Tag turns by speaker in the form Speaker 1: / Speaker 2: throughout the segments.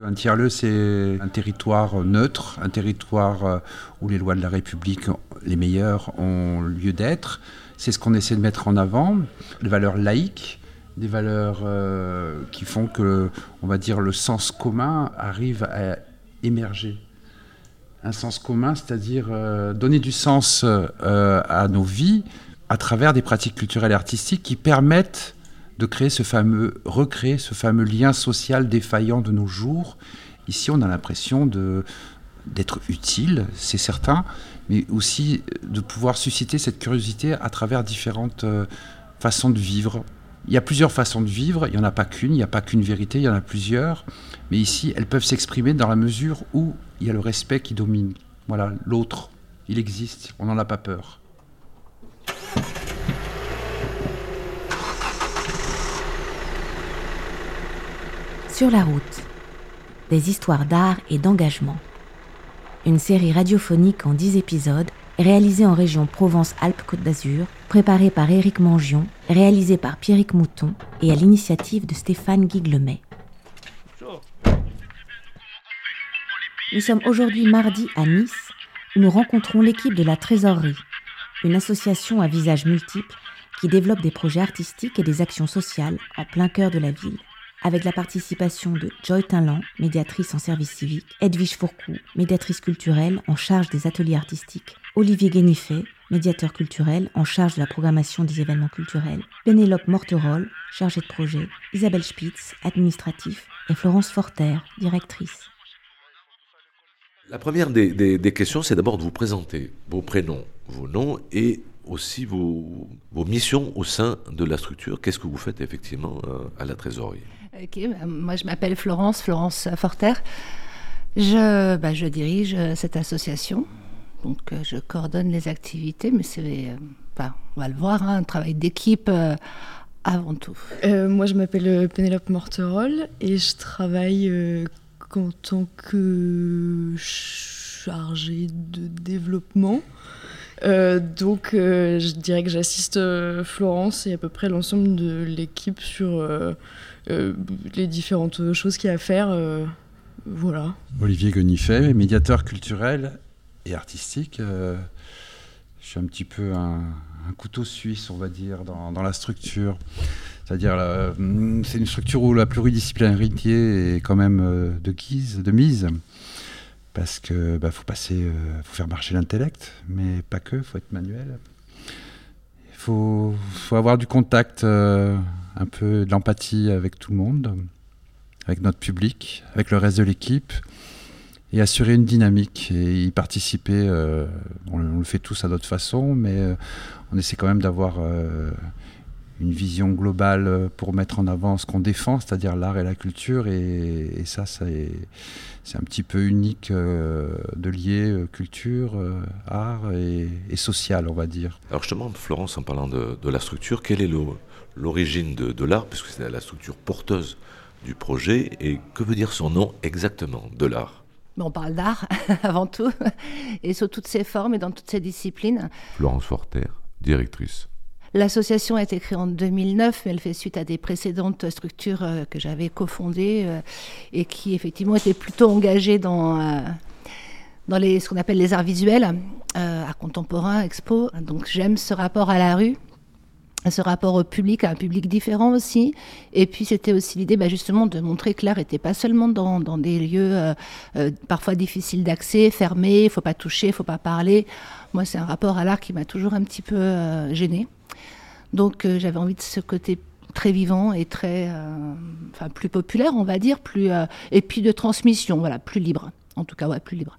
Speaker 1: Un tiers-lieu, c'est un territoire neutre, un territoire où les lois de la République, les meilleures, ont lieu d'être. C'est ce qu'on essaie de mettre en avant, les valeurs laïques, des valeurs euh, qui font que, on va dire, le sens commun arrive à émerger. Un sens commun, c'est-à-dire euh, donner du sens euh, à nos vies à travers des pratiques culturelles et artistiques qui permettent de créer ce fameux, recréer ce fameux lien social défaillant de nos jours. Ici, on a l'impression de d'être utile, c'est certain, mais aussi de pouvoir susciter cette curiosité à travers différentes euh, façons de vivre. Il y a plusieurs façons de vivre, il n'y en a pas qu'une, il n'y a pas qu'une vérité, il y en a plusieurs, mais ici, elles peuvent s'exprimer dans la mesure où il y a le respect qui domine. Voilà, l'autre, il existe, on n'en a pas peur.
Speaker 2: Sur la route, des histoires d'art et d'engagement. Une série radiophonique en 10 épisodes, réalisée en région Provence-Alpes-Côte d'Azur, préparée par Éric Mangion, réalisée par Pierrick Mouton et à l'initiative de Stéphane Guiglemet. Nous sommes aujourd'hui mardi à Nice, où nous rencontrons l'équipe de la Trésorerie, une association à visage multiple qui développe des projets artistiques et des actions sociales en plein cœur de la ville avec la participation de Joy Tinlan, médiatrice en service civique, Edwige Fourcou, médiatrice culturelle en charge des ateliers artistiques, Olivier Guénifet, médiateur culturel en charge de la programmation des événements culturels, Pénélope Morterol, chargée de projet, Isabelle Spitz, administratif, et Florence Forter, directrice.
Speaker 3: La première des, questions, c'est d'abord de vous présenter vos prénoms, vos noms et aussi vos, missions au sein de la structure. Qu'est-ce que vous faites effectivement euh, à la trésorerie?
Speaker 4: Ok, bah, moi je m'appelle Florence, Florence Forter. Je, bah, dirige euh, cette association. Donc euh, je coordonne les activités, mais c'est, euh, on va le voir, hein, un travail d'équipe avant tout.
Speaker 5: moi je m'appelle Pénélope Morterol et je travaille en tant que chargée de développement. donc, je dirais que j'assiste Florence et à peu près l'ensemble de l'équipe sur euh, les différentes choses qu'il y a à faire. Euh, voilà.
Speaker 1: Olivier Gonifet, médiateur culturel et artistique. Euh, je suis un petit peu un, couteau suisse, on va dire, dans, la structure. C'est-à-dire, c'est une structure où la pluridisciplinarité est quand même de guise, de mise, parce que bah, faut faire marcher l'intellect, mais pas que, faut être manuel. Faut, faut, avoir du contact un peu d'empathie avec tout le monde, avec notre public, avec le reste de l'équipe, et assurer une dynamique et y participer. Euh, on, le fait tous à notre façon, mais euh, on essaie quand même d'avoir euh, une vision globale pour mettre en avant ce qu'on défend, c'est-à-dire l'art et la culture, et, ça, c'est un petit peu unique de lier culture, art et, social, on va dire.
Speaker 3: Alors justement, Florence, en parlant de, de la structure, quel est l'origine de, l'art, puisque c'est la structure porteuse du projet, et que veut dire son nom exactement, de l'art?
Speaker 4: On parle d'art avant tout, et sous toutes ses formes et dans toutes ses disciplines.
Speaker 3: Florence Forter, directrice.
Speaker 4: L'association a été créée en 2009, mais elle fait suite à des précédentes structures euh, que j'avais cofondées euh, et qui effectivement étaient plutôt engagées dans, euh, dans les, ce qu'on appelle les arts visuels, art contemporain, expo. Donc j'aime ce rapport à la rue ce rapport au public, à un public différent aussi. Et puis c'était aussi l'idée bah, justement de montrer que l'art n'était pas seulement dans, des lieux euh, euh, parfois difficiles d'accès, fermés, il faut pas toucher, il faut pas parler. Moi c'est un rapport à l'art qui m'a toujours un petit peu euh, gênée. Donc j'avais envie de ce côté très vivant et très, enfin plus populaire on va dire, plus et puis de transmission, voilà, plus libre. En tout cas, ouais, plus libre.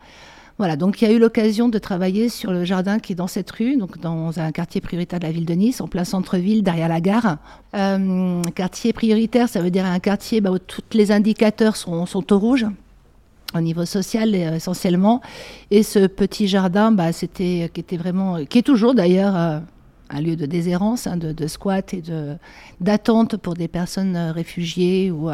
Speaker 4: Voilà, donc il y a eu l'occasion de travailler sur le jardin qui est dans cette rue, donc dans un quartier prioritaire de la ville de Nice, en plein centre-ville, derrière la gare. Euh, quartier prioritaire, ça veut dire un quartier bah, où tous les indicateurs sont, au rouge au niveau social euh, essentiellement. Et ce petit jardin, bah, c'était qui vraiment, qui est toujours d'ailleurs euh, un lieu de déshérence, hein, de, squat et d'attente pour des personnes réfugiées ou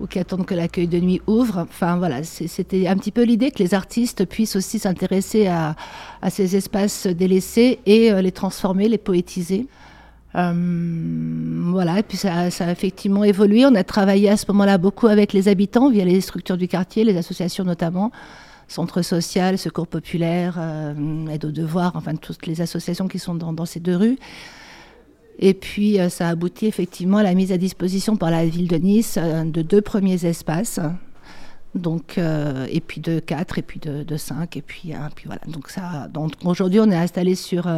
Speaker 4: ou qui attendent que l'accueil de nuit ouvre. Enfin voilà, c'était un petit peu l'idée que les artistes puissent aussi s'intéresser à, ces espaces délaissés et euh, les transformer, les poétiser. voilà, et puis ça, a effectivement évolué. On a travaillé à ce moment-là beaucoup avec les habitants via les structures du quartier, les associations notamment, Centre social, Secours populaire, Aide aux devoirs, enfin toutes les associations qui sont dans ces deux rues. Et puis, euh, ça a abouti effectivement à la mise à disposition par la ville de Nice euh, de deux premiers espaces. Donc, euh, et puis de quatre, et puis de, de cinq, et puis, puis voilà. Donc, aujourd'hui, on est installé sur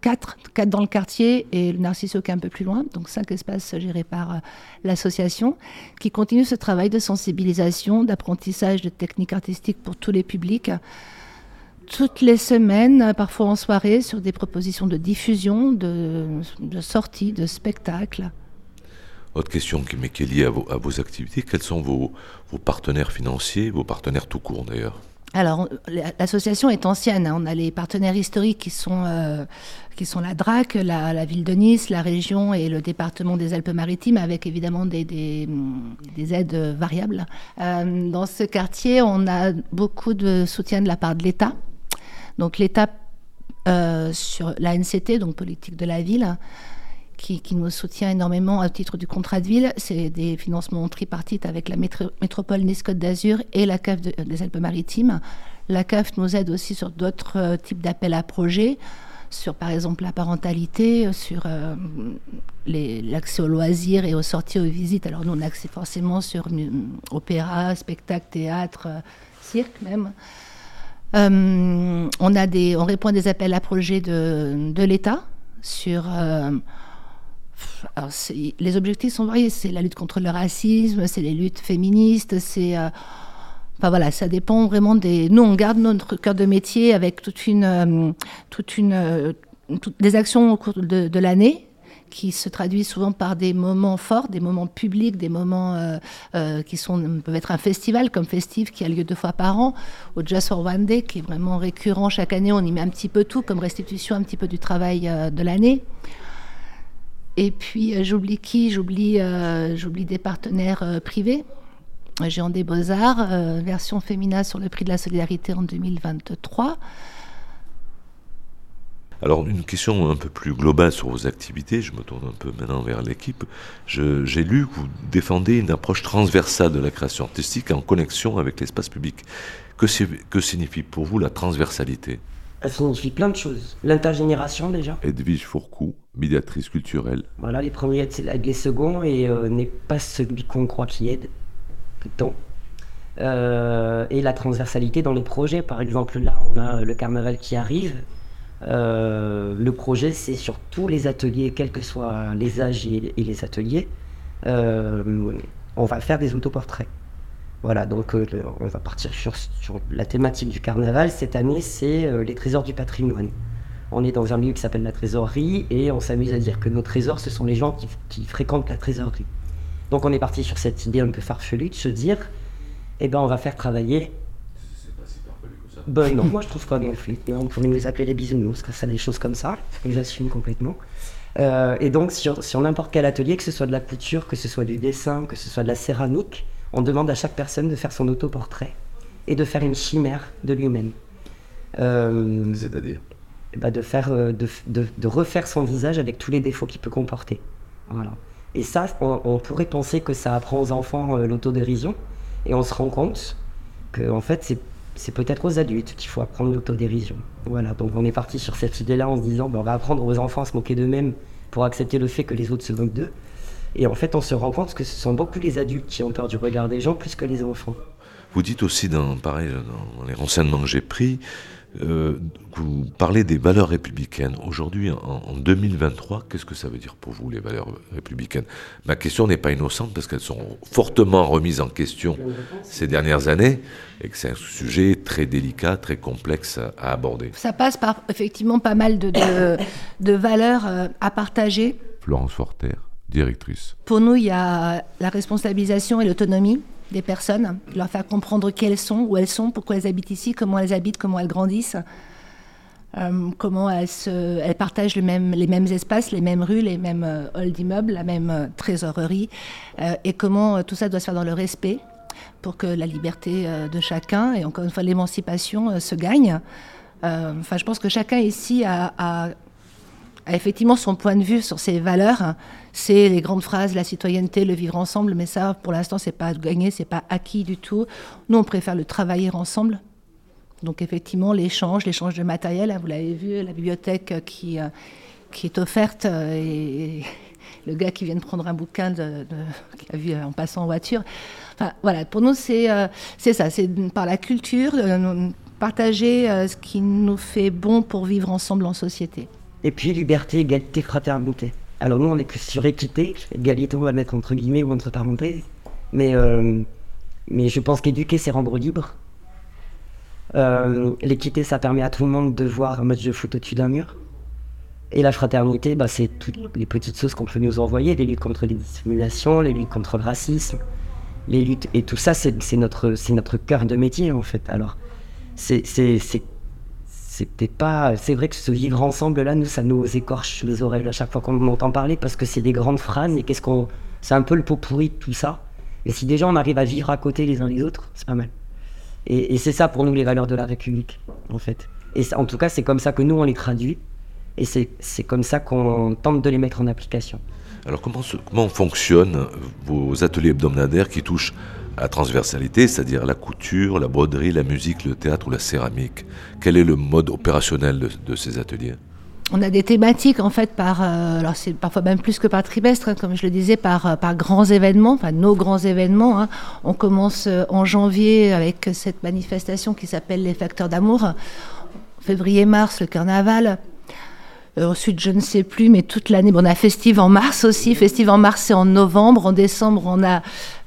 Speaker 4: quatre, quatre dans le quartier et le est un peu plus loin. Donc, cinq espaces gérés par l'association qui continue ce travail de sensibilisation, d'apprentissage de techniques artistiques pour tous les publics toutes les semaines, parfois en soirée, sur des propositions de diffusion, de, de sortie, de spectacles.
Speaker 3: Autre question qui, est liée à vos, activités, quels sont vos, partenaires financiers, vos partenaires tout court d'ailleurs?
Speaker 4: Alors, l'association est ancienne. Hein. On a les partenaires historiques qui sont, euh, qui sont la DRAC, la, ville de Nice, la région et le département des Alpes-Maritimes, avec évidemment des, des, aides variables. Euh, dans ce quartier, on a beaucoup de soutien de la part de l'État. Donc l'État euh, sur la NCT, donc politique de la ville, qui, nous soutient énormément à titre du contrat de ville, c'est des financements tripartites avec la métropole Nice-Côte d'Azur et la CAF des Alpes-Maritimes. La CAF nous aide aussi sur d'autres euh, types d'appels à projets, sur par exemple la parentalité, sur euh, l'accès aux loisirs et aux sorties aux visites. Alors nous on a accès forcément sur opéra, spectacle, théâtre, cirque même. Euh, on, a des, on répond à des appels à projets de, l'État sur. Euh, les objectifs sont variés. C'est la lutte contre le racisme, c'est les luttes féministes, c'est. Euh, enfin voilà, ça dépend vraiment des. Nous, on garde notre cœur de métier avec toute une, toute une, toutes des actions au cours de l'année qui se traduit souvent par des moments forts, des moments publics, des moments euh, euh, qui peuvent être un festival comme Festive qui a lieu deux fois par an, au Just for One Day qui est vraiment récurrent chaque année. On y met un petit peu tout comme restitution, un petit peu du travail euh, de l'année. Et puis j'oublie qui? J'oublie j'oublie des partenaires privés. Géant des Beaux-Arts, version féminin sur le prix de la solidarité en 2023.
Speaker 3: Alors une question un peu plus globale sur vos activités, je me tourne un peu maintenant vers l'équipe. J'ai lu que vous défendez une approche transversale de la création artistique en connexion avec l'espace public. Que, que signifie pour vous la transversalité?
Speaker 6: Elle signifie plein de choses. L'intergénération déjà.
Speaker 3: Edwige Fourcou, médiatrice culturelle.
Speaker 6: Voilà, les premiers aident, les seconds et euh, n'est pas celui qu'on croit qui aide. Plutôt. Euh, et la transversalité dans les projets. Par exemple, là, on a le carnaval qui arrive. Euh, le projet, c'est sur tous les ateliers, quels que soient les âges et, les ateliers, euh, on va faire des autoportraits. Voilà, donc euh, on va partir sur, la thématique du carnaval. Cette année, c'est les trésors du patrimoine. On est dans un lieu qui s'appelle la trésorerie et on s'amuse à dire que nos trésors, ce sont les gens qui, qui, fréquentent la trésorerie. Donc on est parti sur cette idée un peu farfelue de se dire, eh ben on va faire travailler ben non, moi je trouve pas non plus. On pourrait nous appeler les bisounours, ça des choses comme ça. Ils assument complètement. Euh, et donc sur, sur n'importe quel atelier, que ce soit de la couture, que ce soit du dessin, que ce soit de la céramique, on demande à chaque personne de faire son autoportrait et de faire une chimère de lui-même.
Speaker 3: Euh, C'est-à-dire
Speaker 6: bah de, faire, euh, de, de, de, refaire son visage avec tous les défauts qu'il peut comporter. Voilà. Et ça, on, on, pourrait penser que ça apprend aux enfants l'autodérision, et on se rend compte que en fait, c'est c'est peut-être aux adultes qu'il faut apprendre l'autodérision. Voilà, donc on est parti sur cette idée-là en se disant, ben, on va apprendre aux enfants à se moquer d'eux-mêmes pour accepter le fait que les autres se moquent d'eux. Et en fait, on se rend compte que ce sont beaucoup les adultes qui ont peur du regard des gens plus que les enfants.
Speaker 3: Vous dites aussi, dans, pareil, dans les renseignements que j'ai pris, euh, vous parlez des valeurs républicaines. Aujourd'hui, en, 2023, qu'est-ce que ça veut dire pour vous, les valeurs républicaines? Ma question n'est pas innocente parce qu'elles sont fortement remises en question ces dernières années et que c'est un sujet très délicat, très complexe à, aborder.
Speaker 4: Ça passe par effectivement pas mal de, de, valeurs euh, à partager.
Speaker 3: Florence Forter, directrice.
Speaker 4: Pour nous, il y a la responsabilisation et l'autonomie des personnes, leur faire comprendre qui elles sont, où elles sont, pourquoi elles habitent ici, comment elles habitent, comment elles grandissent, euh, comment elles, partagent les mêmes espaces, les mêmes rues, les mêmes euh, halls d'immeubles, la même euh, trésorerie, et comment tout ça doit se faire dans le respect pour que la liberté de chacun et encore une fois l'émancipation se gagne. Enfin, je pense que chacun ici a, effectivement son point de vue sur ces valeurs. C'est les grandes phrases, la citoyenneté, le vivre ensemble, mais ça, pour l'instant, c'est pas gagné, c'est pas acquis du tout. Nous, on préfère le travailler ensemble. Donc effectivement, l'échange, l'échange de matériel, hein, vous l'avez vu, la bibliothèque qui, euh, qui est offerte euh, et le gars qui vient de prendre un bouquin qu'il a vu en passant en voiture. Enfin, voilà, pour nous, c'est euh, c'est ça, c'est par la culture, partager ce qui nous fait bon pour vivre ensemble en société.
Speaker 6: Et puis liberté, égalité, fraternité. Alors nous, on est que sur équité, égalité, on va mettre entre guillemets ou entre parenthèses. Mais, mais je pense qu'éduquer, c'est rendre libre. Euh, l'équité, ça permet à tout le monde de voir un match de foot au-dessus d'un mur. Et la fraternité, bah, c'est toutes les petites choses qu'on peut nous envoyer, les luttes contre les discriminations, les luttes contre le racisme, les luttes. Et tout ça, c'est notre, notre cœur de métier, en fait. Alors, c'est pas. C'est vrai que ce vivre ensemble, là, nous, ça nous écorche les oreilles à chaque fois qu'on entend parler parce que c'est des grandes phrases et qu'est-ce qu'on. C'est un peu le pot pourri de tout ça. Et si déjà on arrive à vivre à côté les uns des autres, c'est pas mal. Et, c'est ça pour nous les valeurs de la République, en fait. Et en tout cas, c'est comme ça que nous, on les traduit. Et c'est comme ça qu'on tente de les mettre en application.
Speaker 3: Alors comment, comment fonctionnent vos ateliers hebdomadaires qui touchent la transversalité, c'est-à-dire la couture, la broderie, la musique, le théâtre ou la céramique Quel est le mode opérationnel de ces ateliers?
Speaker 4: On a des thématiques en fait par, euh, alors c'est parfois même plus que par trimestre, hein, comme je le disais, par, euh, par grands événements, enfin nos grands événements. Hein. On commence euh, en janvier avec cette manifestation qui s'appelle les facteurs d'amour. Février-mars, le carnaval. Euh, ensuite, je ne sais plus, mais toute l'année. on a Festive en mars aussi. Festive en mars, c'est en novembre. En décembre, on a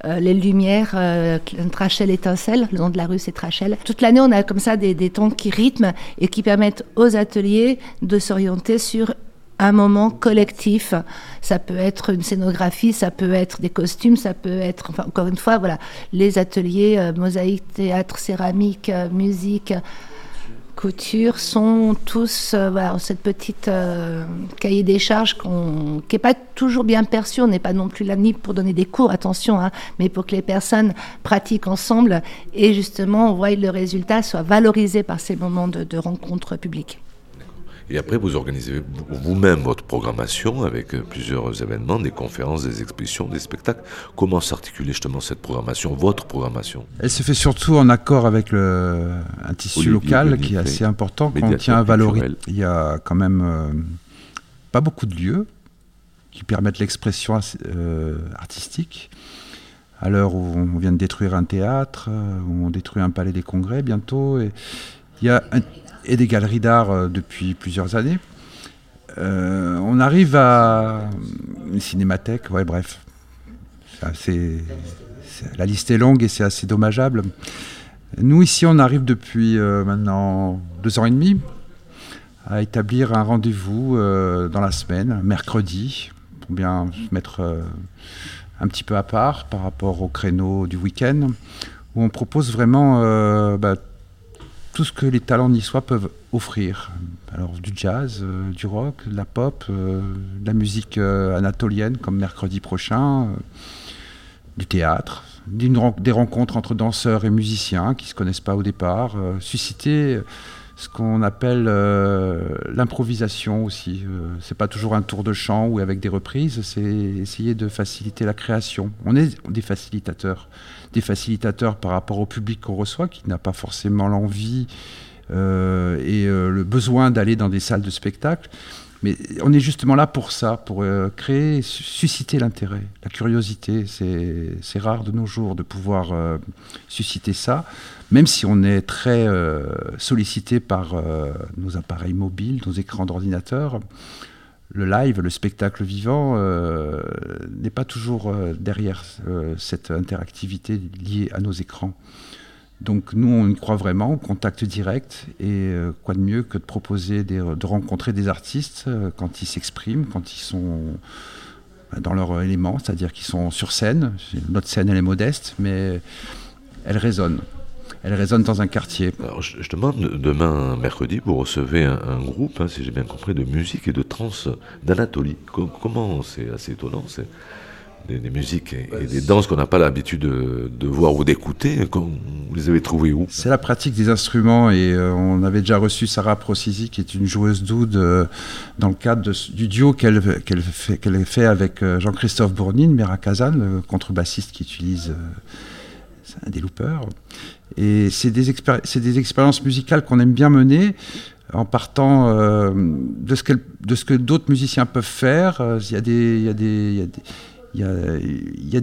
Speaker 4: euh, les Lumières, euh, Trachel étincelle. Le nom de la rue, c'est Trachel. Toute l'année, on a comme ça des, des temps qui rythment et qui permettent aux ateliers de s'orienter sur un moment collectif. Ça peut être une scénographie, ça peut être des costumes, ça peut être, encore une fois, voilà, les ateliers euh, mosaïque, théâtre, céramique, musique couture sont tous euh, voilà, cette petite euh, cahier des charges qui n'est pas toujours bien perçu. On n'est pas non plus là ni pour donner des cours, attention, hein, mais pour que les personnes pratiquent ensemble et justement on voit le résultat soit valorisé par ces moments de, de rencontres publiques.
Speaker 3: Et après, vous organisez vous-même votre programmation avec euh, plusieurs événements, des conférences, des expositions, des spectacles. Comment s'articule justement cette programmation, votre programmation?
Speaker 1: Elle se fait surtout en accord avec le, un tissu local qui est assez important, qu'on tient à valoriser. Il y a quand même euh, pas beaucoup de lieux qui permettent l'expression euh, artistique. À l'heure où on vient de détruire un théâtre, où on détruit un palais des congrès bientôt, et il y a un et des galeries d'art euh, depuis plusieurs années. Euh, on arrive à une cinémathèque, ouais, bref. la liste est longue et c'est assez dommageable. Nous, ici, on arrive depuis euh, maintenant deux ans et demi à établir un rendez-vous dans la semaine, mercredi, pour bien se mettre un petit peu à part par rapport au créneau du week-end, où on propose vraiment bah, tout ce que les talents niçois peuvent offrir. Alors du jazz, euh, du rock, de la pop, euh, de la musique euh, anatolienne comme mercredi prochain, du théâtre, des rencontres entre danseurs et musiciens qui ne se connaissent pas au départ, susciter ce qu'on appelle l'improvisation aussi. c'est pas toujours un tour de chant ou avec des reprises, c'est essayer de faciliter la création. On est des facilitateurs des facilitateurs par rapport au public qu'on reçoit, qui n'a pas forcément l'envie euh, et euh, le besoin d'aller dans des salles de spectacle. Mais on est justement là pour ça, pour euh, créer, susciter l'intérêt, la curiosité. C'est rare de nos jours de pouvoir susciter ça, même si on est très sollicité par nos appareils mobiles, nos écrans d'ordinateur le live, le spectacle vivant euh, n'est pas toujours euh, derrière euh, cette interactivité liée à nos écrans. Donc nous, on y croit vraiment au contact direct et quoi de mieux que de proposer de rencontrer des artistes quand ils s'expriment, quand ils sont dans leur élément, c'est-à-dire qu'ils sont sur scène. Notre scène, elle est modeste, mais elle résonne elle résonne dans un quartier.
Speaker 3: Alors, je, demande, demain, mercredi, vous recevez un, groupe, hein, si j'ai bien compris, de musique et de trance d'Anatolie. comment C'est assez étonnant. C'est des, musiques et, des danses qu'on n'a pas l'habitude de, voir ou d'écouter. Vous les avez trouvés où?
Speaker 1: C'est la pratique des instruments et euh, on avait déjà reçu Sarah Procisi qui est une joueuse d'oud euh, dans le cadre du duo qu'elle fait, qu'elle fait, avec euh, Jean-Christophe Bournine, Mera Kazan, le contrebassiste qui utilise des loopers. Et c'est des, des, expériences musicales qu'on aime bien mener en partant de ce, de ce que d'autres musiciens peuvent faire. Il y a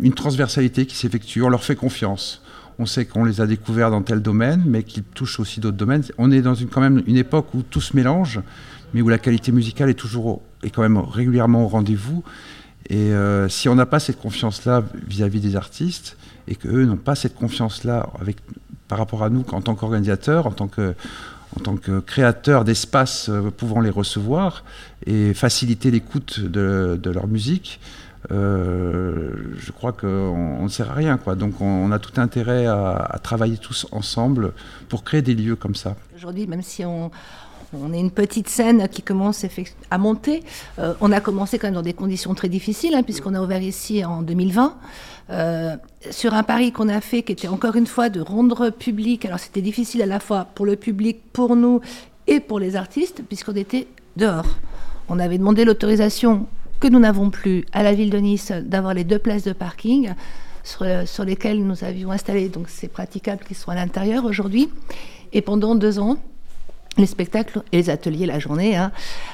Speaker 1: une transversalité qui s'effectue, on leur fait confiance. On sait qu'on les a découverts dans tel domaine, mais qu'ils touchent aussi d'autres domaines. On est dans une, quand même une époque où tout se mélange, mais où la qualité musicale est toujours est quand même régulièrement au rendez-vous. Et euh, si on n'a pas cette confiance-là vis-à-vis des artistes, et qu'eux n'ont pas cette confiance-là avec, par rapport à nous en tant qu'organisateurs, en tant que en tant que créateurs d'espaces euh, pouvant les recevoir et faciliter l'écoute de, leur musique, euh, je crois qu'on ne sert à rien. Donc on, a tout intérêt à, travailler tous ensemble pour créer des lieux comme ça.
Speaker 4: Aujourd'hui, même si on, on est une petite scène qui commence à monter. Euh, on a commencé quand même dans des conditions très difficiles, hein, puisqu'on a ouvert ici en 2020, euh, sur un pari qu'on a fait qui était encore une fois de rendre public. Alors c'était difficile à la fois pour le public, pour nous et pour les artistes, puisqu'on était dehors. On avait demandé l'autorisation que nous n'avons plus à la ville de Nice d'avoir les deux places de parking sur, lesquelles nous avions installé, donc c'est praticable qu'ils soient à l'intérieur aujourd'hui. Et pendant deux ans, les spectacles et les ateliers la journée hein,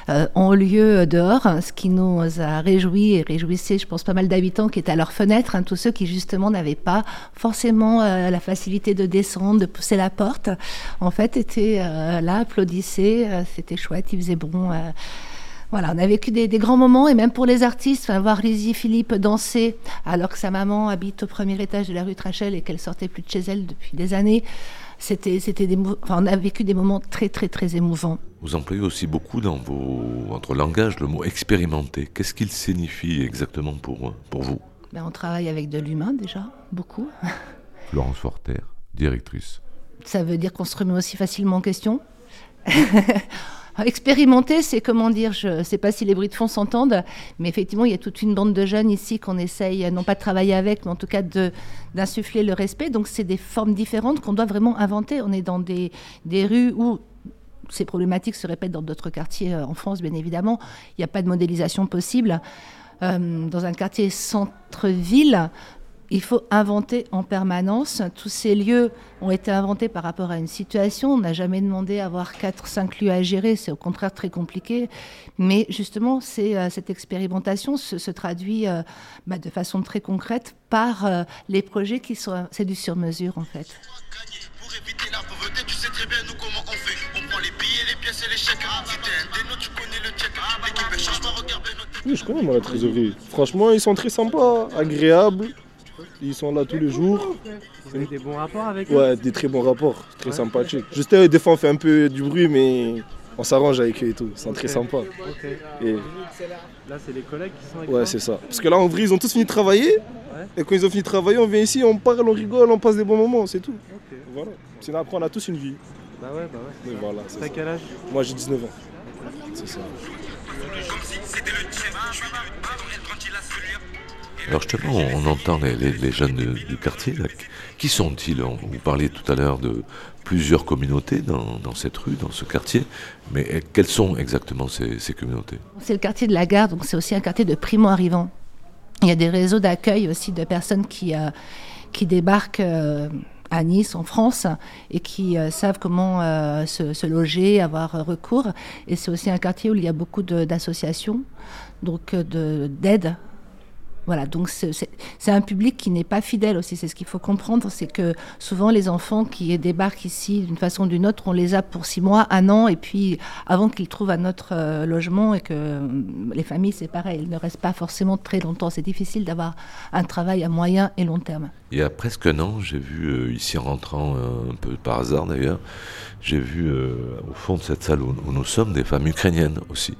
Speaker 4: euh, ont lieu dehors, ce qui nous a réjouis et réjouissait, je pense, pas mal d'habitants qui étaient à leur fenêtre, hein, tous ceux qui justement n'avaient pas forcément euh, la facilité de descendre, de pousser la porte, en fait étaient euh, là, applaudissaient, c'était chouette, il faisait bon. Voilà, on a vécu des, grands moments et même pour les artistes, voir Lizzie Philippe danser alors que sa maman habite au premier étage de la rue Trachel et qu'elle sortait plus de chez elle depuis des années, c'était, c'était des, on a vécu des moments très très très émouvants.
Speaker 3: Vous employez aussi beaucoup dans vos, votre langage le mot expérimenté. Qu'est-ce qu'il signifie exactement pour, pour vous?
Speaker 4: Ben, On travaille avec de l'humain déjà, beaucoup.
Speaker 3: Florence Forter, directrice.
Speaker 4: Ça veut dire qu'on se remet aussi facilement en question? Expérimenter, c'est comment dire, je ne sais pas si les bruits de fond s'entendent, mais effectivement, il y a toute une bande de jeunes ici qu'on essaye, non pas de travailler avec, mais en tout cas d'insuffler le respect. Donc, c'est des formes différentes qu'on doit vraiment inventer. On est dans des, des rues où ces problématiques se répètent dans d'autres quartiers euh, en France, bien évidemment. Il n'y a pas de modélisation possible. Euh, dans un quartier centre-ville, il faut inventer en permanence. Tous ces lieux ont été inventés par rapport à une situation. On n'a jamais demandé à avoir 4-5 lieux à gérer. C'est au contraire très compliqué. Mais justement, euh, cette expérimentation se, traduit euh, bah, de façon très concrète par euh, les projets qui sont. C'est du sur-mesure en fait.
Speaker 7: Oui, je connais moi la trésorerie. Franchement, ils sont très sympas, agréables. Ils sont là tous les jours.
Speaker 8: Vous avez des bons rapports avec
Speaker 7: eux Ouais, des très bons rapports, très sympathiques. Juste des fois on fait un peu du bruit, mais on s'arrange avec eux et tout. Ils sont très sympas.
Speaker 8: Et... Là, c'est les collègues qui sont avec
Speaker 7: Ouais, c'est ça. Parce que là, en vrai, ils ont tous fini de travailler. Et quand ils ont fini de travailler, on vient ici, on parle, on rigole, on passe des bons moments, c'est tout. Voilà. Sinon, après, on a tous une vie.
Speaker 8: Bah ouais, bah ouais.
Speaker 7: voilà,
Speaker 8: T'as quel âge?
Speaker 7: Moi, j'ai 19 ans. C'est ça.
Speaker 3: Alors justement, on entend les, jeunes du, quartier. Qui sont-ils? Vous parliez tout à l'heure de plusieurs communautés dans, cette rue, dans ce quartier. Mais eh, quelles sont exactement ces, communautés?
Speaker 4: C'est le quartier de la gare, donc c'est aussi un quartier de primo-arrivants. Il y a des réseaux d'accueil aussi de personnes qui, euh, qui débarquent euh, à Nice, en France, et qui euh, savent comment se, loger, avoir recours. Et c'est aussi un quartier où il y a beaucoup d'associations, donc d'aide voilà, donc c'est un public qui n'est pas fidèle aussi. C'est ce qu'il faut comprendre, c'est que souvent les enfants qui débarquent ici d'une façon ou d'une autre, on les a pour six mois, un an, et puis avant qu'ils trouvent un autre euh, logement, et que euh, les familles, c'est pareil, ils ne restent pas forcément très longtemps. C'est difficile d'avoir un travail à moyen et long terme.
Speaker 3: Il y a presque un an, j'ai vu euh, ici en rentrant un peu par hasard d'ailleurs, j'ai vu au fond de cette salle où nous sommes des femmes ukrainiennes aussi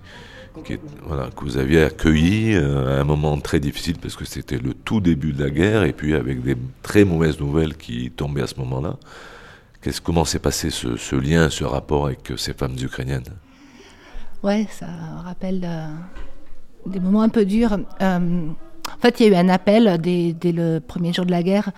Speaker 3: voilà, que vous aviez accueilli euh, à un moment très difficile parce que c'était le tout début de la guerre et puis avec des très mauvaises nouvelles qui tombaient à ce moment-là. comment s'est passé ce, lien, ce rapport avec ces femmes ukrainiennes?
Speaker 4: Ouais, ça rappelle euh, des moments un peu durs. Euh, en fait, il y a eu un appel dès, le premier jour de la guerre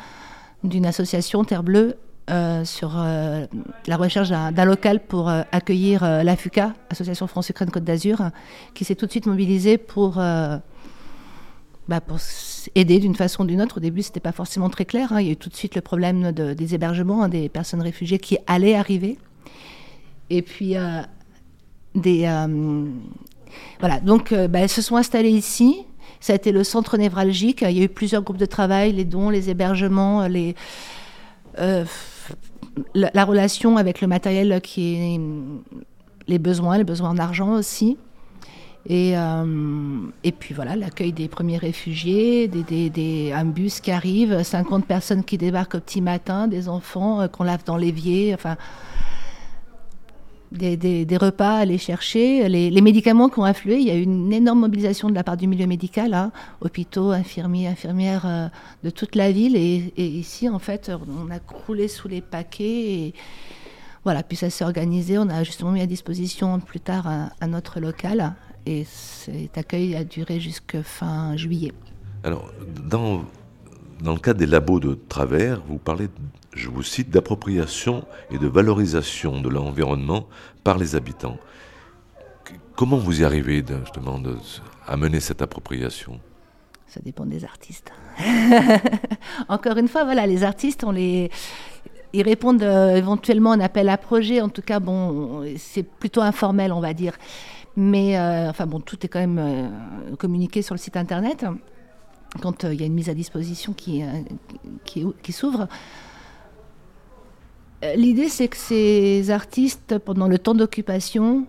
Speaker 4: d'une association Terre Bleue euh, sur euh, la recherche d'un local pour euh, accueillir la FUCA, Association France-Ukraine Côte d'Azur, qui s'est tout de suite mobilisée pour, bah, aider d'une façon ou d'une autre. Au début, ce n'était pas forcément très clair. Hein. Il y a eu tout de suite le problème de, des hébergements, hein, des personnes réfugiées qui allaient arriver. Et puis, des. voilà, donc, bah, elles se sont installées ici. Ça a été le centre névralgique. Il y a eu plusieurs groupes de travail, les dons, les hébergements, les la, relation avec le matériel qui est les besoins, les besoins d'argent aussi. Et, euh, et puis voilà, l'accueil des premiers réfugiés, des, des, un bus qui arrive, 50 personnes qui débarquent au petit matin, des enfants euh, qu'on lave dans l'évier. Enfin, des, repas à aller chercher, les, médicaments qui ont afflué. Il y a eu une énorme mobilisation de la part du milieu médical, hein. hôpitaux, infirmiers, infirmières euh, de toute la ville. Et, ici, en fait, on a croulé sous les paquets. Et voilà, puis ça s'est organisé. On a justement mis à disposition plus tard un, autre local. Et cet accueil a duré jusqu'à fin juillet.
Speaker 3: Alors, dans, dans le cadre des labos de travers, vous parlez je vous cite, d'appropriation et de valorisation de l'environnement par les habitants. Comment vous y arrivez justement à mener cette appropriation?
Speaker 4: Ça dépend des artistes. Encore une fois, voilà, les artistes, on les, ils répondent euh, éventuellement à un appel à projet. En tout cas, bon, c'est plutôt informel, on va dire. Mais euh, enfin bon, tout est quand même euh, communiqué sur le site internet quand il y a une mise à disposition qui, qui s'ouvre. Euh, l'idée, c'est que ces artistes, pendant le temps d'occupation,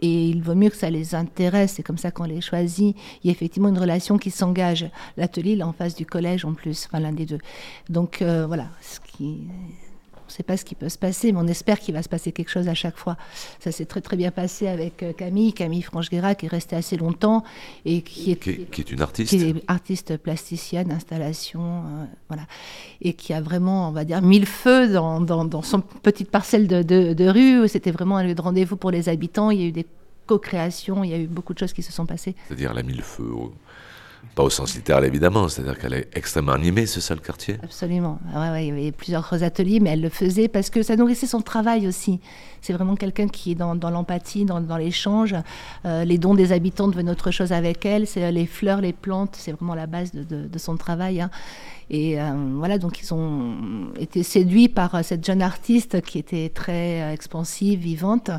Speaker 4: et il vaut mieux que ça les intéresse, c'est comme ça qu'on les choisit. Il y a effectivement une relation qui s'engage. L'atelier, est en face du collège en plus, enfin l'un des deux. Donc euh, voilà, ce qui, sait pas ce qui peut se passer, mais on espère qu'il va se passer quelque chose à chaque fois. Ça s'est très très bien passé avec euh, Camille, Camille Franche-Guéra, qui est restée assez longtemps et qui est,
Speaker 3: qui est, une artiste,
Speaker 4: qui est artiste plasticienne, installation, euh, voilà, et qui a vraiment, on va dire, mis le feu dans, dans, son petite parcelle de, de, de rue. C'était vraiment un lieu de rendez-vous pour les habitants. Il y a eu des co-créations, il y a eu beaucoup de choses qui se sont passées.
Speaker 3: C'est-à-dire, elle a mis le feu au pas au sens littéral évidemment, c'est-à-dire qu'elle est extrêmement animée, ce seul quartier.
Speaker 4: Absolument. Ah il y avait plusieurs ateliers, mais elle le faisait parce que ça nourrissait son travail aussi. C'est vraiment quelqu'un qui est dans, l'empathie, dans, l'échange. Euh, les dons des habitants devenaient autre chose avec elle. C'est euh, les fleurs, les plantes, c'est vraiment la base de, son travail. Hein. Et euh, voilà, donc ils ont été séduits par cette jeune artiste qui était très expansive, vivante.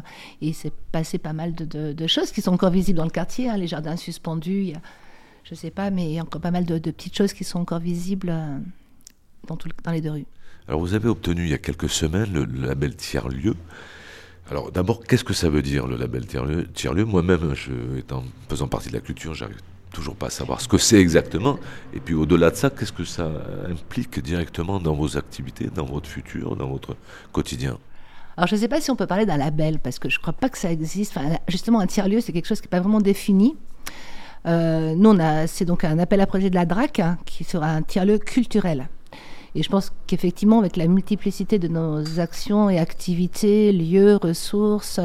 Speaker 4: Et il s'est passé pas mal de, choses qui sont encore visibles dans le quartier. Hein. les jardins suspendus je ne sais pas, mais il y a encore pas mal de, petites choses qui sont encore visibles euh, dans, dans, les deux rues.
Speaker 3: Alors vous avez obtenu il y a quelques semaines le, label tiers-lieu. Alors d'abord, qu'est-ce que ça veut dire le label tiers-lieu? Tiers Moi-même, étant, faisant partie de la culture, j'arrive toujours pas à savoir ce que c'est exactement. Et puis au-delà de ça, qu'est-ce que ça implique directement dans vos activités, dans votre futur, dans votre quotidien?
Speaker 4: Alors, je ne sais pas si on peut parler d'un label, parce que je ne crois pas que ça existe. Enfin, justement, un tiers-lieu, c'est quelque chose qui n'est pas vraiment défini. Euh, nous, c'est donc un appel à projet de la DRAC hein, qui sera un tiers-lieu culturel. Et je pense qu'effectivement, avec la multiplicité de nos actions et activités, lieux, ressources,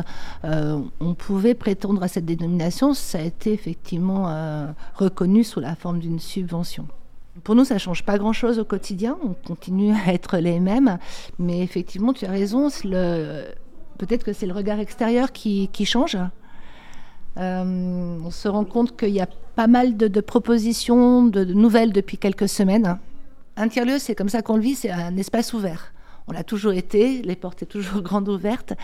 Speaker 4: euh, on pouvait prétendre à cette dénomination. Ça a été effectivement euh, reconnu sous la forme d'une subvention. Pour nous, ça ne change pas grand-chose au quotidien. On continue à être les mêmes. Mais effectivement, tu as raison. Peut-être que c'est le regard extérieur qui change. Euh, on se rend compte qu'il y a pas mal de, propositions, de, nouvelles depuis quelques semaines. Un tiers-lieu, c'est comme ça qu'on le vit, c'est un espace ouvert. On l'a toujours été, les portes sont toujours grandes ouvertes.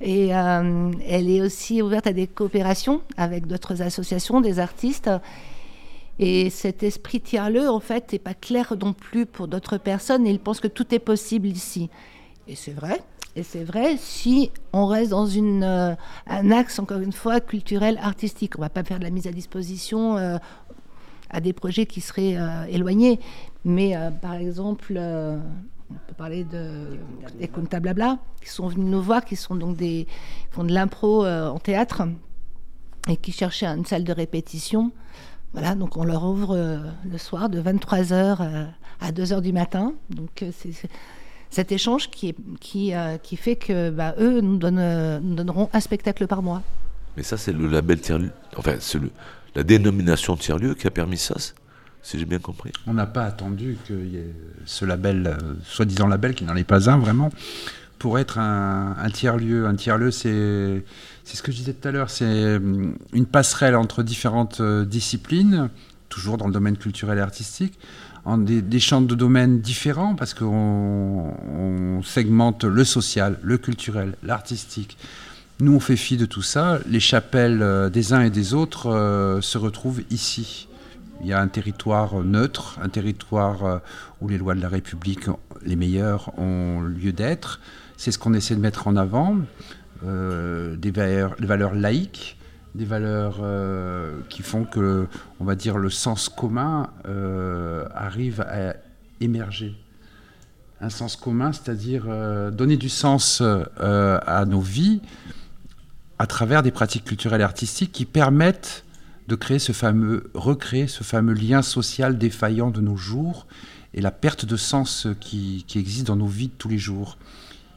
Speaker 4: Et euh, elle est aussi ouverte à des coopérations avec d'autres associations, des artistes. Et cet esprit tiers-lieu, en fait, n'est pas clair non plus pour d'autres personnes. Et ils pensent que tout est possible ici. Et c'est vrai, et c'est vrai, si on reste dans une, euh, un axe, encore une fois, culturel, artistique, on ne va pas faire de la mise à disposition euh, à des projets qui seraient euh, éloignés. Mais par exemple, on peut parler de, des Blabla, qui sont venus nous voir, qui sont donc des, font de l'impro en théâtre et qui cherchaient une salle de répétition. Voilà, donc on leur ouvre le soir de 23h à 2h du matin. Donc c'est cet échange qui, qui, euh, qui fait que bah, eux nous, donnent, euh, nous, donneront un spectacle par mois.
Speaker 3: Mais ça, c'est le label tiers-lieu, enfin, c'est la dénomination tiers-lieu qui a permis ça si j'ai bien compris.
Speaker 1: On n'a pas attendu ait ce label, euh, soi-disant label, qui n'en est pas un vraiment, pour être un, tiers-lieu. Un tiers-lieu, c'est, c'est ce que je disais tout à l'heure, c'est une passerelle entre différentes disciplines, toujours dans le domaine culturel et artistique, en des, champs de domaines différents, parce qu'on on segmente le social, le culturel, l'artistique. Nous, on fait fi de tout ça. Les chapelles euh, des uns et des autres euh, se retrouvent ici. Il y a un territoire neutre, un territoire euh, où les lois de la République, les meilleures, ont lieu d'être. C'est ce qu'on essaie de mettre en avant. des valeurs laïques, des valeurs qui font que, on va dire, le sens commun arrive à émerger un sens commun, c'est-à-dire donner du sens à nos vies, à travers des pratiques culturelles et artistiques qui permettent de créer ce fameux, recréer ce fameux lien social défaillant de nos jours et la perte de sens qui, existe dans nos vies de tous les jours.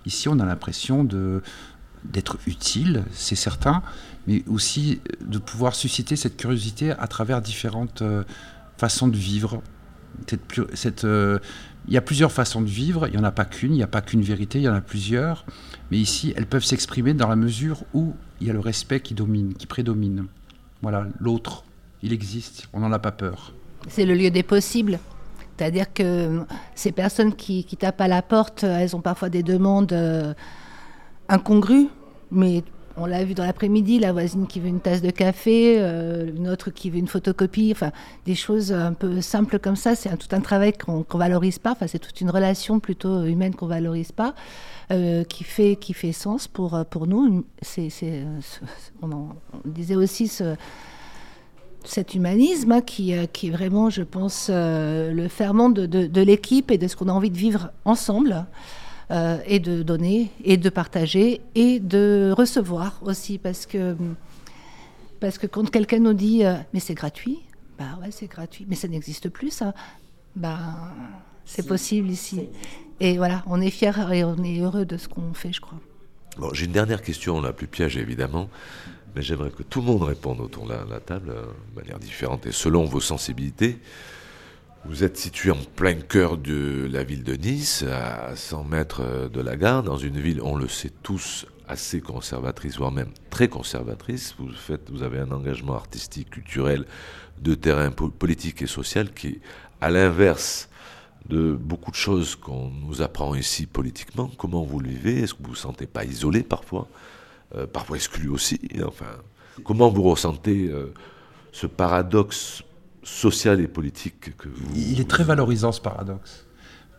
Speaker 1: Ici, on a l'impression de, d'être utile, c'est certain, mais aussi de pouvoir susciter cette curiosité à travers différentes euh, façons de vivre. Euh, il y a plusieurs façons de vivre, il n'y en a pas qu'une, il n'y a pas qu'une vérité, il y en a plusieurs. Mais ici, elles peuvent s'exprimer dans la mesure où il y a le respect qui domine, qui prédomine. Voilà, l'autre, il existe, on n'en a pas peur.
Speaker 4: C'est le lieu des possibles. C'est-à-dire que ces personnes qui, tapent à la porte, elles ont parfois des demandes euh, incongrues, mais on l'a vu dans l'après-midi, la voisine qui veut une tasse de café, euh, une autre qui veut une photocopie, enfin des choses un peu simples comme ça. C'est tout un travail qu'on ne valorise pas. Enfin, c'est toute une relation plutôt humaine qu'on valorise pas, euh, qui fait qui fait sens pour pour nous. On, disait aussi ce, cet humanisme hein, qui, qui est vraiment, je pense, euh, le ferment de l'équipe et de ce qu'on a envie de vivre ensemble. Euh, et de donner et de partager et de recevoir aussi parce que parce que quand quelqu'un nous dit euh, mais c'est gratuit bah ouais c'est gratuit mais ça n'existe plus ça. Bah c'est possible ici. Et voilà on est fiers et on est heureux de ce qu'on fait je crois.
Speaker 3: Bon j'ai une dernière question la plus piège évidemment mais j'aimerais que tout le monde réponde autour de la, table euh, de manière différente et selon vos sensibilités vous êtes situé en plein cœur de la ville de Nice, à 100 mètres de la gare, dans une ville, on le sait tous, assez conservatrice, voire même très conservatrice. Vous, faites, vous avez un engagement artistique, culturel, de terrain politique et social qui, à l'inverse de beaucoup de choses qu'on nous apprend ici politiquement, comment vous le vivez? Est-ce que vous vous sentez pas isolé parfois? Euh, Parfois exclu aussi Enfin, comment vous ressentez euh, ce paradoxe social et politique que vous...
Speaker 1: Il est très valorisant ce paradoxe.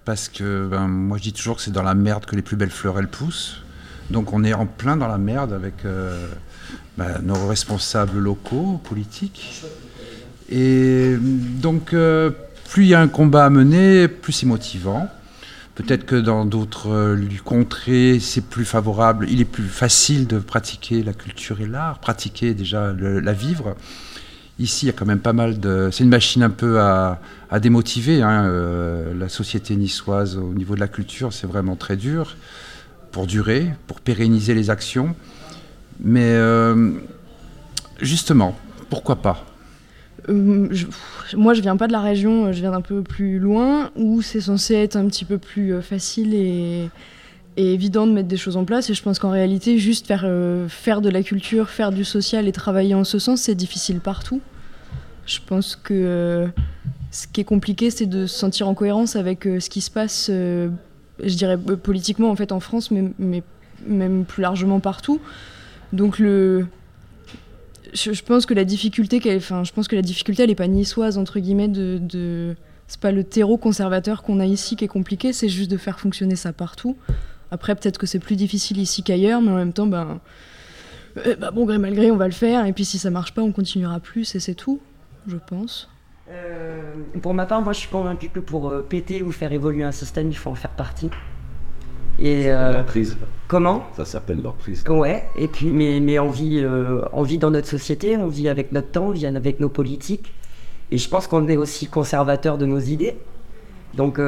Speaker 1: Parce que ben, moi je dis toujours que c'est dans la merde que les plus belles fleurs elles poussent. Donc on est en plein dans la merde avec euh, ben, nos responsables locaux, politiques. Et donc euh, plus il y a un combat à mener, plus c'est motivant. Peut-être que dans d'autres euh, contrées, c'est plus favorable, il est plus facile de pratiquer la culture et l'art, pratiquer déjà la vivre. Ici, il y a quand même pas mal de. C'est une machine un peu à, démotiver. Hein, euh, la société niçoise, au niveau de la culture, c'est vraiment très dur pour durer, pour pérenniser les actions. Mais euh, justement, pourquoi pas?
Speaker 5: Euh, moi, je viens pas de la région, je viens d'un peu plus loin, où c'est censé être un petit peu plus facile et, et, évident de mettre des choses en place. Et je pense qu'en réalité, juste faire, faire de la culture, faire du social et travailler en ce sens, c'est difficile partout. Je pense que euh, ce qui est compliqué, c'est de se sentir en cohérence avec euh, ce qui se passe, euh, je dirais politiquement en fait en France, mais, même plus largement partout. Donc le, je, pense que la difficulté, enfin, je pense que la difficulté, elle est pas niçoise entre guillemets de, c'est pas le terreau conservateur qu'on a ici qui est compliqué, c'est juste de faire fonctionner ça partout. Après, peut-être que c'est plus difficile ici qu'ailleurs, mais en même temps, ben, bah, bon gré mal gré, on va le faire. Et puis si ça marche pas, on continuera plus et c'est tout je pense.
Speaker 6: Euh, pour ma part, moi je suis convaincu que pour euh, péter ou faire évoluer un système, il faut en faire partie.
Speaker 3: Et euh, prise.
Speaker 6: Comment
Speaker 3: Ça s'appelle leur prise.
Speaker 6: Ouais, et puis mais, mais on, vit, euh, on vit dans notre société, on vit avec notre temps, on vit avec nos politiques. Et je pense qu'on est aussi conservateur de nos idées. Donc,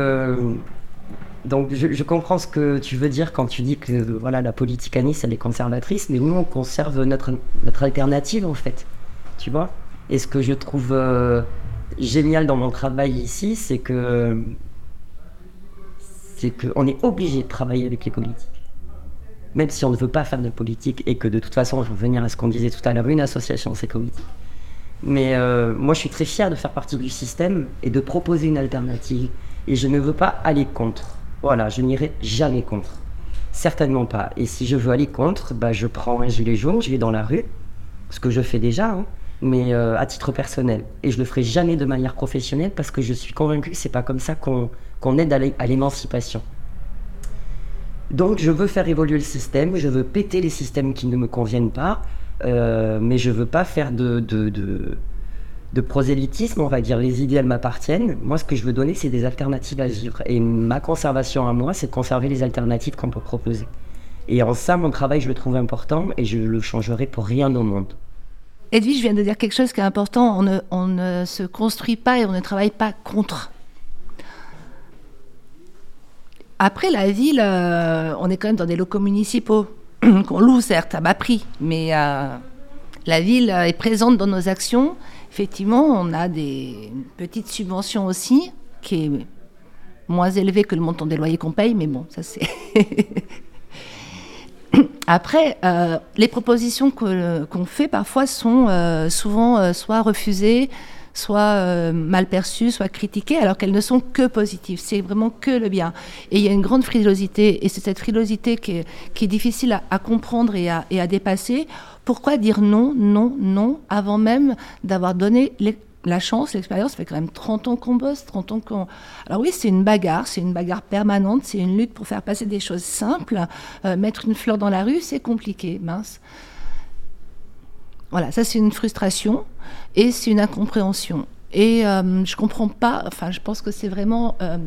Speaker 6: donc je, comprends ce que tu veux dire quand tu dis que voilà, la politique à Nice, elle est conservatrice, mais nous, on conserve notre, notre alternative en fait. Tu vois? Et ce que je trouve, euh, génial dans mon travail ici, c'est que c'est qu'on est obligé de travailler avec les politiques. Même si on ne veut pas faire de politique et que de toute façon, je vais revenir à ce qu'on disait tout à l'heure, une association, c'est politique. Mais euh, moi, je suis très fier de faire partie du système et de proposer une alternative. Et je ne veux pas aller contre. Voilà, je n'irai jamais contre. Certainement pas. Et si je veux aller contre, bah, je prends un gilet jaune, je vais dans la rue, ce que je fais déjà, hein, mais euh, à titre personnel. Et je le ferai jamais de manière professionnelle parce que je suis convaincu que c'est pas comme ça qu'on aide à l'émancipation. Donc je veux faire évoluer le système, je veux péter les systèmes qui ne me conviennent pas, euh, mais je veux pas faire de, prosélytisme, on va dire les idéales m'appartiennent. Moi ce que je veux donner c'est des alternatives à vivre. Et ma conservation à moi c'est de conserver les alternatives qu'on peut proposer. Et en ça mon travail je le trouve important et je le changerai pour rien au monde.
Speaker 4: Edwige vient de dire quelque chose qui est important, on ne, se construit pas et on ne travaille pas contre. Après, la ville, euh, on est quand même dans des locaux municipaux qu'on loue, certes, à bas prix, mais euh, la ville est présente dans nos actions. Effectivement, on a des petites subventions aussi, qui est moins élevée que le montant des loyers qu'on paye, mais bon, ça c'est. Après, euh, les propositions qu'on fait parfois sont souvent soit refusées, soit euh, mal perçues, soit critiquées, alors qu'elles ne sont que positives. C'est vraiment que le bien. Et il y a une grande frilosité, et c'est cette frilosité qui est, difficile à, comprendre et à, dépasser. Pourquoi dire non, non, non, avant même d'avoir donné la chance, l'expérience, ça fait quand même 30 ans qu'on bosse, 30 ans qu'on... Alors oui, c'est une bagarre, c'est une bagarre permanente, c'est une lutte pour faire passer des choses simples. Euh, mettre une fleur dans la rue, c'est compliqué, mince. Voilà, ça c'est une frustration et c'est une incompréhension. Et euh, je comprends pas, enfin je pense que c'est vraiment... Euh,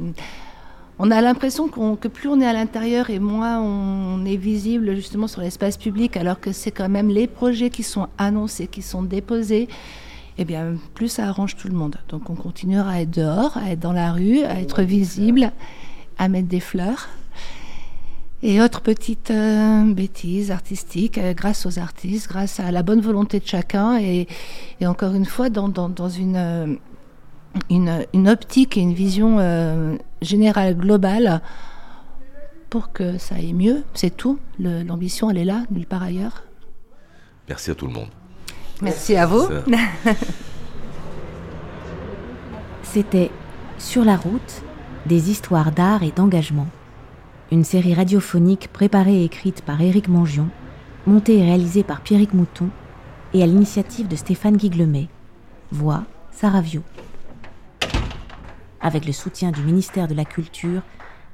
Speaker 4: on a l'impression que plus on est à l'intérieur et moins on est visible justement sur l'espace public, alors que c'est quand même les projets qui sont annoncés, qui sont déposés, eh bien plus ça arrange tout le monde. Donc on continuera à être dehors, à être dans la rue, à être visible, à mettre des fleurs. Et autre petite euh, bêtise artistique, euh, grâce aux artistes, grâce à la bonne volonté de chacun, et, encore une fois, dans, une, euh, une, une, optique et une vision générale, globale, pour que ça aille mieux. C'est tout. L'ambition, elle est là, nulle part ailleurs.
Speaker 3: Merci à tout le monde.
Speaker 4: Merci à vous.
Speaker 2: C'était Sur la route, des histoires d'art et d'engagement une série radiophonique préparée et écrite par Éric Mangion, montée et réalisée par Pierrick Mouton et à l'initiative de Stéphane Guiglemet. Voix Sarah Vio. Avec le soutien du ministère de la Culture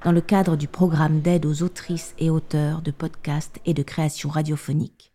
Speaker 2: dans le cadre du programme d'aide aux autrices et auteurs de podcasts et de création radiophonique.